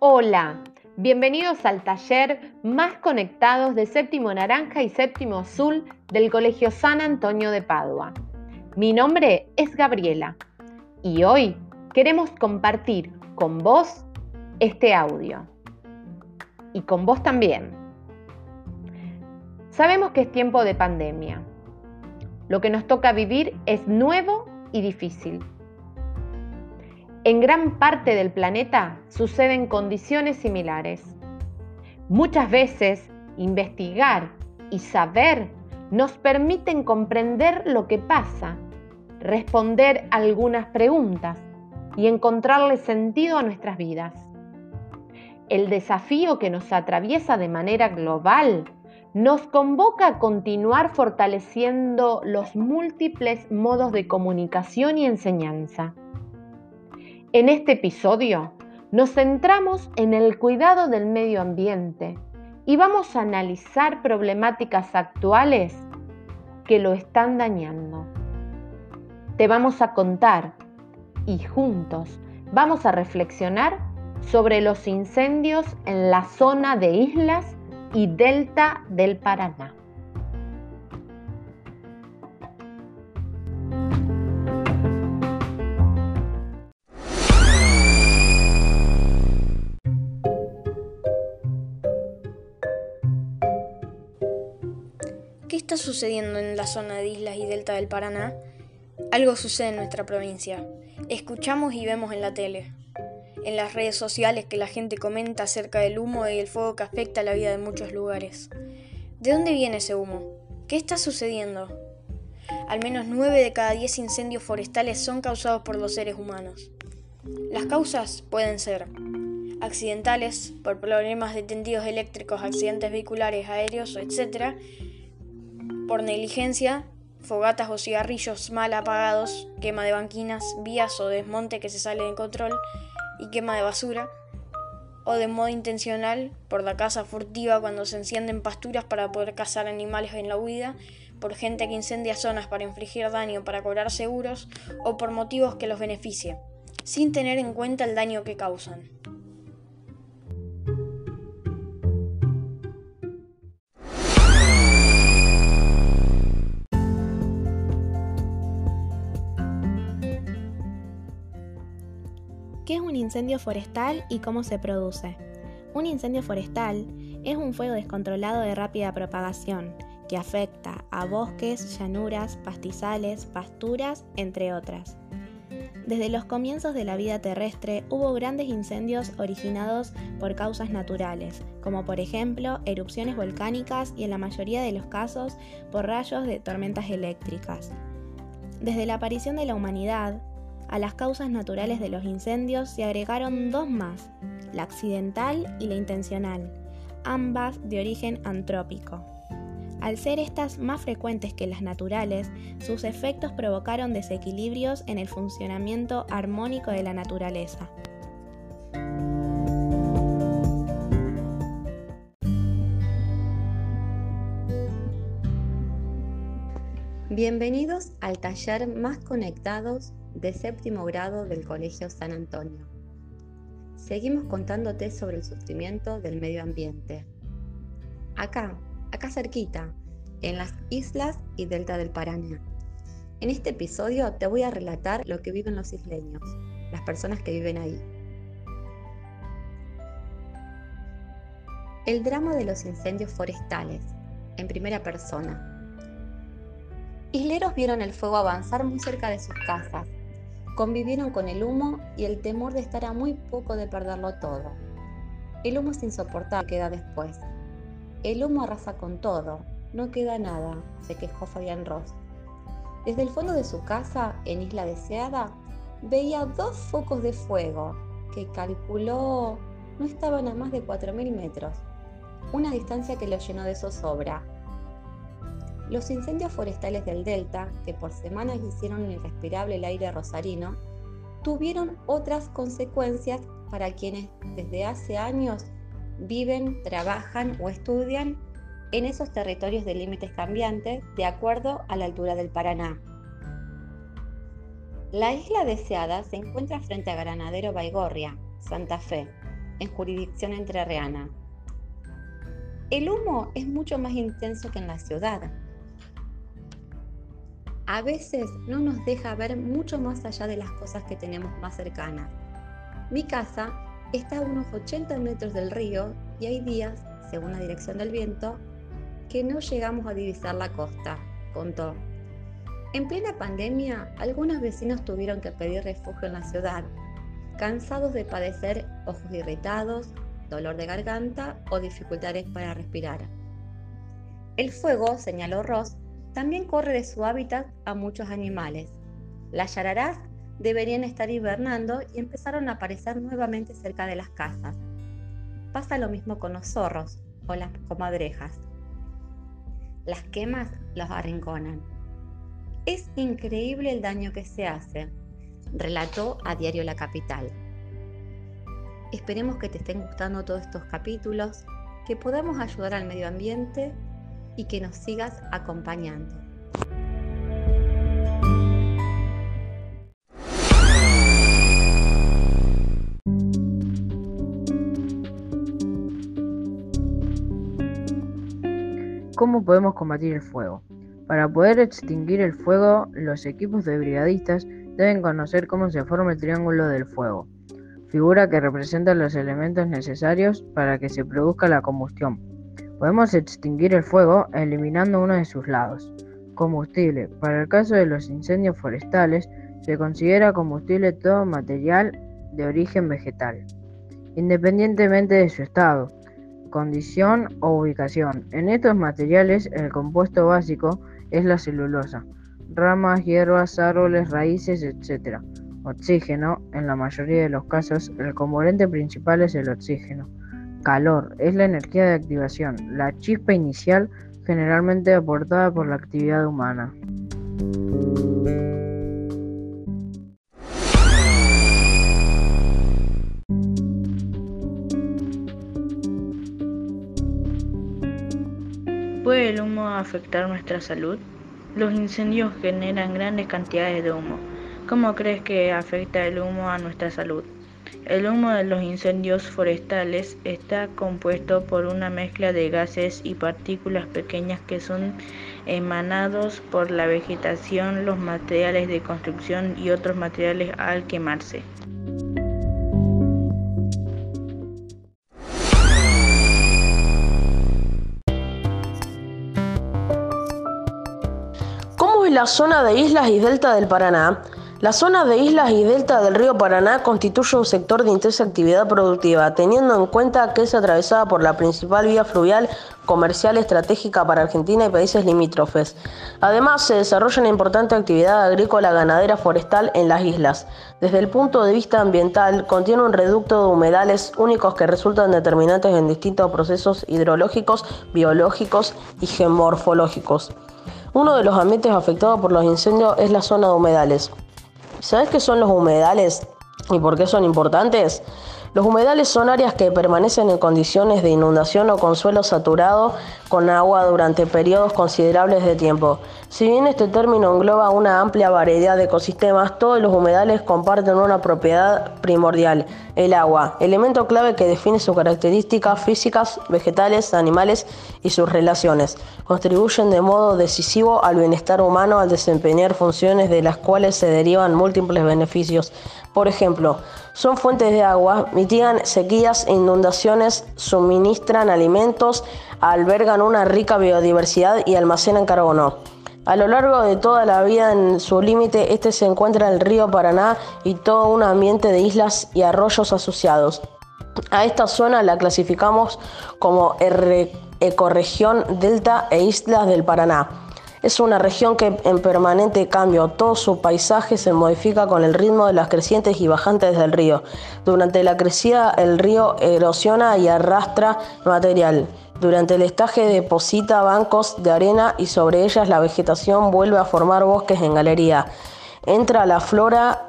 Hola, bienvenidos al taller Más Conectados de Séptimo Naranja y Séptimo Azul del Colegio San Antonio de Padua. Mi nombre es Gabriela y hoy queremos compartir con vos este audio y con vos también. Sabemos que es tiempo de pandemia. Lo que nos toca vivir es nuevo y difícil. En gran parte del planeta suceden condiciones similares. Muchas veces investigar y saber nos permiten comprender lo que pasa, responder algunas preguntas y encontrarle sentido a nuestras vidas. El desafío que nos atraviesa de manera global nos convoca a continuar fortaleciendo los múltiples modos de comunicación y enseñanza en este episodio nos centramos en el cuidado del medio ambiente y vamos a analizar problemáticas actuales que lo están dañando. Te vamos a contar y juntos vamos a reflexionar sobre los incendios en la zona de islas y delta del Paraná. ¿Qué está sucediendo en la zona de islas y delta del Paraná? Algo sucede en nuestra provincia. Escuchamos y vemos en la tele, en las redes sociales que la gente comenta acerca del humo y el fuego que afecta la vida de muchos lugares. ¿De dónde viene ese humo? ¿Qué está sucediendo? Al menos 9 de cada 10 incendios forestales son causados por los seres humanos. Las causas pueden ser accidentales, por problemas de tendidos eléctricos, accidentes vehiculares, aéreos, etc., por negligencia, fogatas o cigarrillos mal apagados, quema de banquinas, vías o desmonte que se sale de control y quema de basura, o de modo intencional por la caza furtiva cuando se encienden pasturas para poder cazar animales en la huida, por gente que incendia zonas para infligir daño para cobrar seguros o por motivos que los beneficien, sin tener en cuenta el daño que causan. Incendio forestal y cómo se produce? Un incendio forestal es un fuego descontrolado de rápida propagación que afecta a bosques, llanuras, pastizales, pasturas, entre otras. Desde los comienzos de la vida terrestre hubo grandes incendios originados por causas naturales, como por ejemplo erupciones volcánicas y en la mayoría de los casos por rayos de tormentas eléctricas. Desde la aparición de la humanidad, a las causas naturales de los incendios se agregaron dos más, la accidental y la intencional, ambas de origen antrópico. Al ser estas más frecuentes que las naturales, sus efectos provocaron desequilibrios en el funcionamiento armónico de la naturaleza. Bienvenidos al taller Más Conectados de séptimo grado del Colegio San Antonio. Seguimos contándote sobre el sufrimiento del medio ambiente. Acá, acá cerquita, en las islas y delta del Paraná. En este episodio te voy a relatar lo que viven los isleños, las personas que viven ahí. El drama de los incendios forestales, en primera persona. Isleros vieron el fuego avanzar muy cerca de sus casas Convivieron con el humo y el temor de estar a muy poco de perderlo todo. El humo es insoportable, queda después. El humo arrasa con todo, no queda nada, se quejó Fabián Ross. Desde el fondo de su casa, en Isla Deseada, veía dos focos de fuego que calculó no estaban a más de 4.000 metros, una distancia que lo llenó de zozobra. Los incendios forestales del Delta, que por semanas hicieron irrespirable el aire rosarino, tuvieron otras consecuencias para quienes desde hace años viven, trabajan o estudian en esos territorios de límites cambiantes de acuerdo a la altura del Paraná. La isla deseada se encuentra frente a Granadero Baigorria, Santa Fe, en jurisdicción entrerriana. El humo es mucho más intenso que en la ciudad. A veces no nos deja ver mucho más allá de las cosas que tenemos más cercanas. Mi casa está a unos 80 metros del río y hay días, según la dirección del viento, que no llegamos a divisar la costa, contó. En plena pandemia, algunos vecinos tuvieron que pedir refugio en la ciudad, cansados de padecer ojos irritados, dolor de garganta o dificultades para respirar. El fuego, señaló Ross, también corre de su hábitat a muchos animales. Las yararás deberían estar hibernando y empezaron a aparecer nuevamente cerca de las casas. Pasa lo mismo con los zorros o las comadrejas. Las quemas los arrinconan. Es increíble el daño que se hace, relató a Diario La Capital. Esperemos que te estén gustando todos estos capítulos, que podamos ayudar al medio ambiente y que nos sigas acompañando. ¿Cómo podemos combatir el fuego? Para poder extinguir el fuego, los equipos de brigadistas deben conocer cómo se forma el triángulo del fuego figura que representa los elementos necesarios para que se produzca la combustión. Podemos extinguir el fuego eliminando uno de sus lados. Combustible. Para el caso de los incendios forestales, se considera combustible todo material de origen vegetal, independientemente de su estado, condición o ubicación. En estos materiales, el compuesto básico es la celulosa, ramas, hierbas, árboles, raíces, etc. Oxígeno. En la mayoría de los casos, el componente principal es el oxígeno. Calor. Es la energía de activación, la chispa inicial generalmente aportada por la actividad humana. ¿Puede el humo afectar nuestra salud? Los incendios generan grandes cantidades de humo ¿Cómo crees que afecta el humo a nuestra salud? El humo de los incendios forestales está compuesto por una mezcla de gases y partículas pequeñas que son emanados por la vegetación, los materiales de construcción y otros materiales al quemarse. ¿Cómo es la zona de islas y delta del Paraná? La zona de islas y delta del río Paraná constituye un sector de intensa actividad productiva, teniendo en cuenta que es atravesada por la principal vía fluvial comercial estratégica para Argentina y países limítrofes. Además, se desarrolla una importante actividad agrícola, ganadera, forestal en las islas. Desde el punto de vista ambiental, contiene un reducto de humedales únicos que resultan determinantes en distintos procesos hidrológicos, biológicos y geomorfológicos. Uno de los ambientes afectados por los incendios es la zona de humedales. ¿Sabes qué son los humedales y por qué son importantes? Los humedales son áreas que permanecen en condiciones de inundación o con suelo saturado con agua durante periodos considerables de tiempo. Si bien este término engloba una amplia variedad de ecosistemas, todos los humedales comparten una propiedad primordial, el agua, elemento clave que define sus características físicas, vegetales, animales y sus relaciones. Contribuyen de modo decisivo al bienestar humano al desempeñar funciones de las cuales se derivan múltiples beneficios. Por ejemplo, son fuentes de agua, mitigan sequías e inundaciones, suministran alimentos, albergan una rica biodiversidad y almacenan carbono. A lo largo de toda la vida en su límite este se encuentra el río Paraná y todo un ambiente de islas y arroyos asociados. A esta zona la clasificamos como ecorregión delta e islas del Paraná. Es una región que en permanente cambio, todo su paisaje se modifica con el ritmo de las crecientes y bajantes del río. Durante la crecida el río erosiona y arrastra material. Durante el estaje deposita bancos de arena y sobre ellas la vegetación vuelve a formar bosques en galería. Entra la flora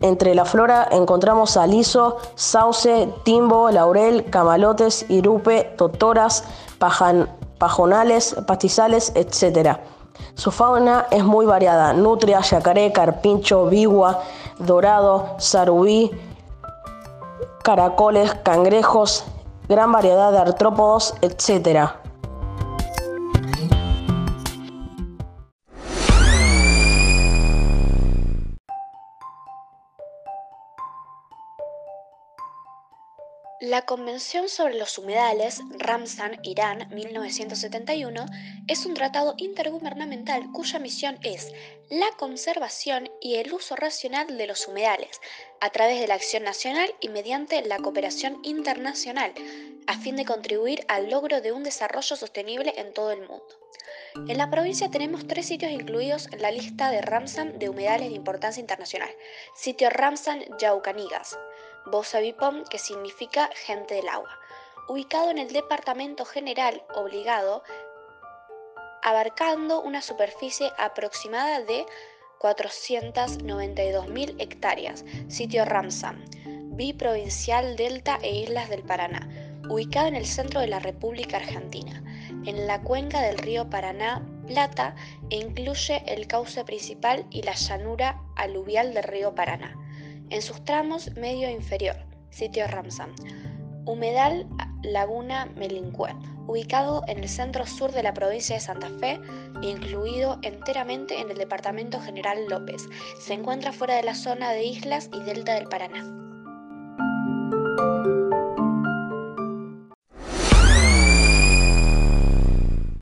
entre la flora encontramos aliso, sauce, timbo, laurel, camalotes, irupe, totoras, pajonales, pastizales, etc. Su fauna es muy variada, nutria, yacaré, carpincho, bigua, dorado, sarubí, caracoles, cangrejos, gran variedad de artrópodos, etc. La Convención sobre los Humedales, Ramsan, Irán, 1971, es un tratado intergubernamental cuya misión es la conservación y el uso racional de los humedales, a través de la acción nacional y mediante la cooperación internacional, a fin de contribuir al logro de un desarrollo sostenible en todo el mundo. En la provincia tenemos tres sitios incluidos en la lista de Ramsan de humedales de importancia internacional. Sitio Ramsan Yaucanigas, Bosavipom, que significa gente del agua, ubicado en el Departamento General Obligado, abarcando una superficie aproximada de 492.000 hectáreas, sitio Ramsam, biprovincial Delta e Islas del Paraná, ubicado en el centro de la República Argentina, en la cuenca del río Paraná Plata e incluye el cauce principal y la llanura aluvial del río Paraná en sus tramos medio inferior, sitio Ramsam. Humedal Laguna Melincué, ubicado en el centro sur de la provincia de Santa Fe e incluido enteramente en el departamento General López. Se encuentra fuera de la zona de islas y delta del Paraná.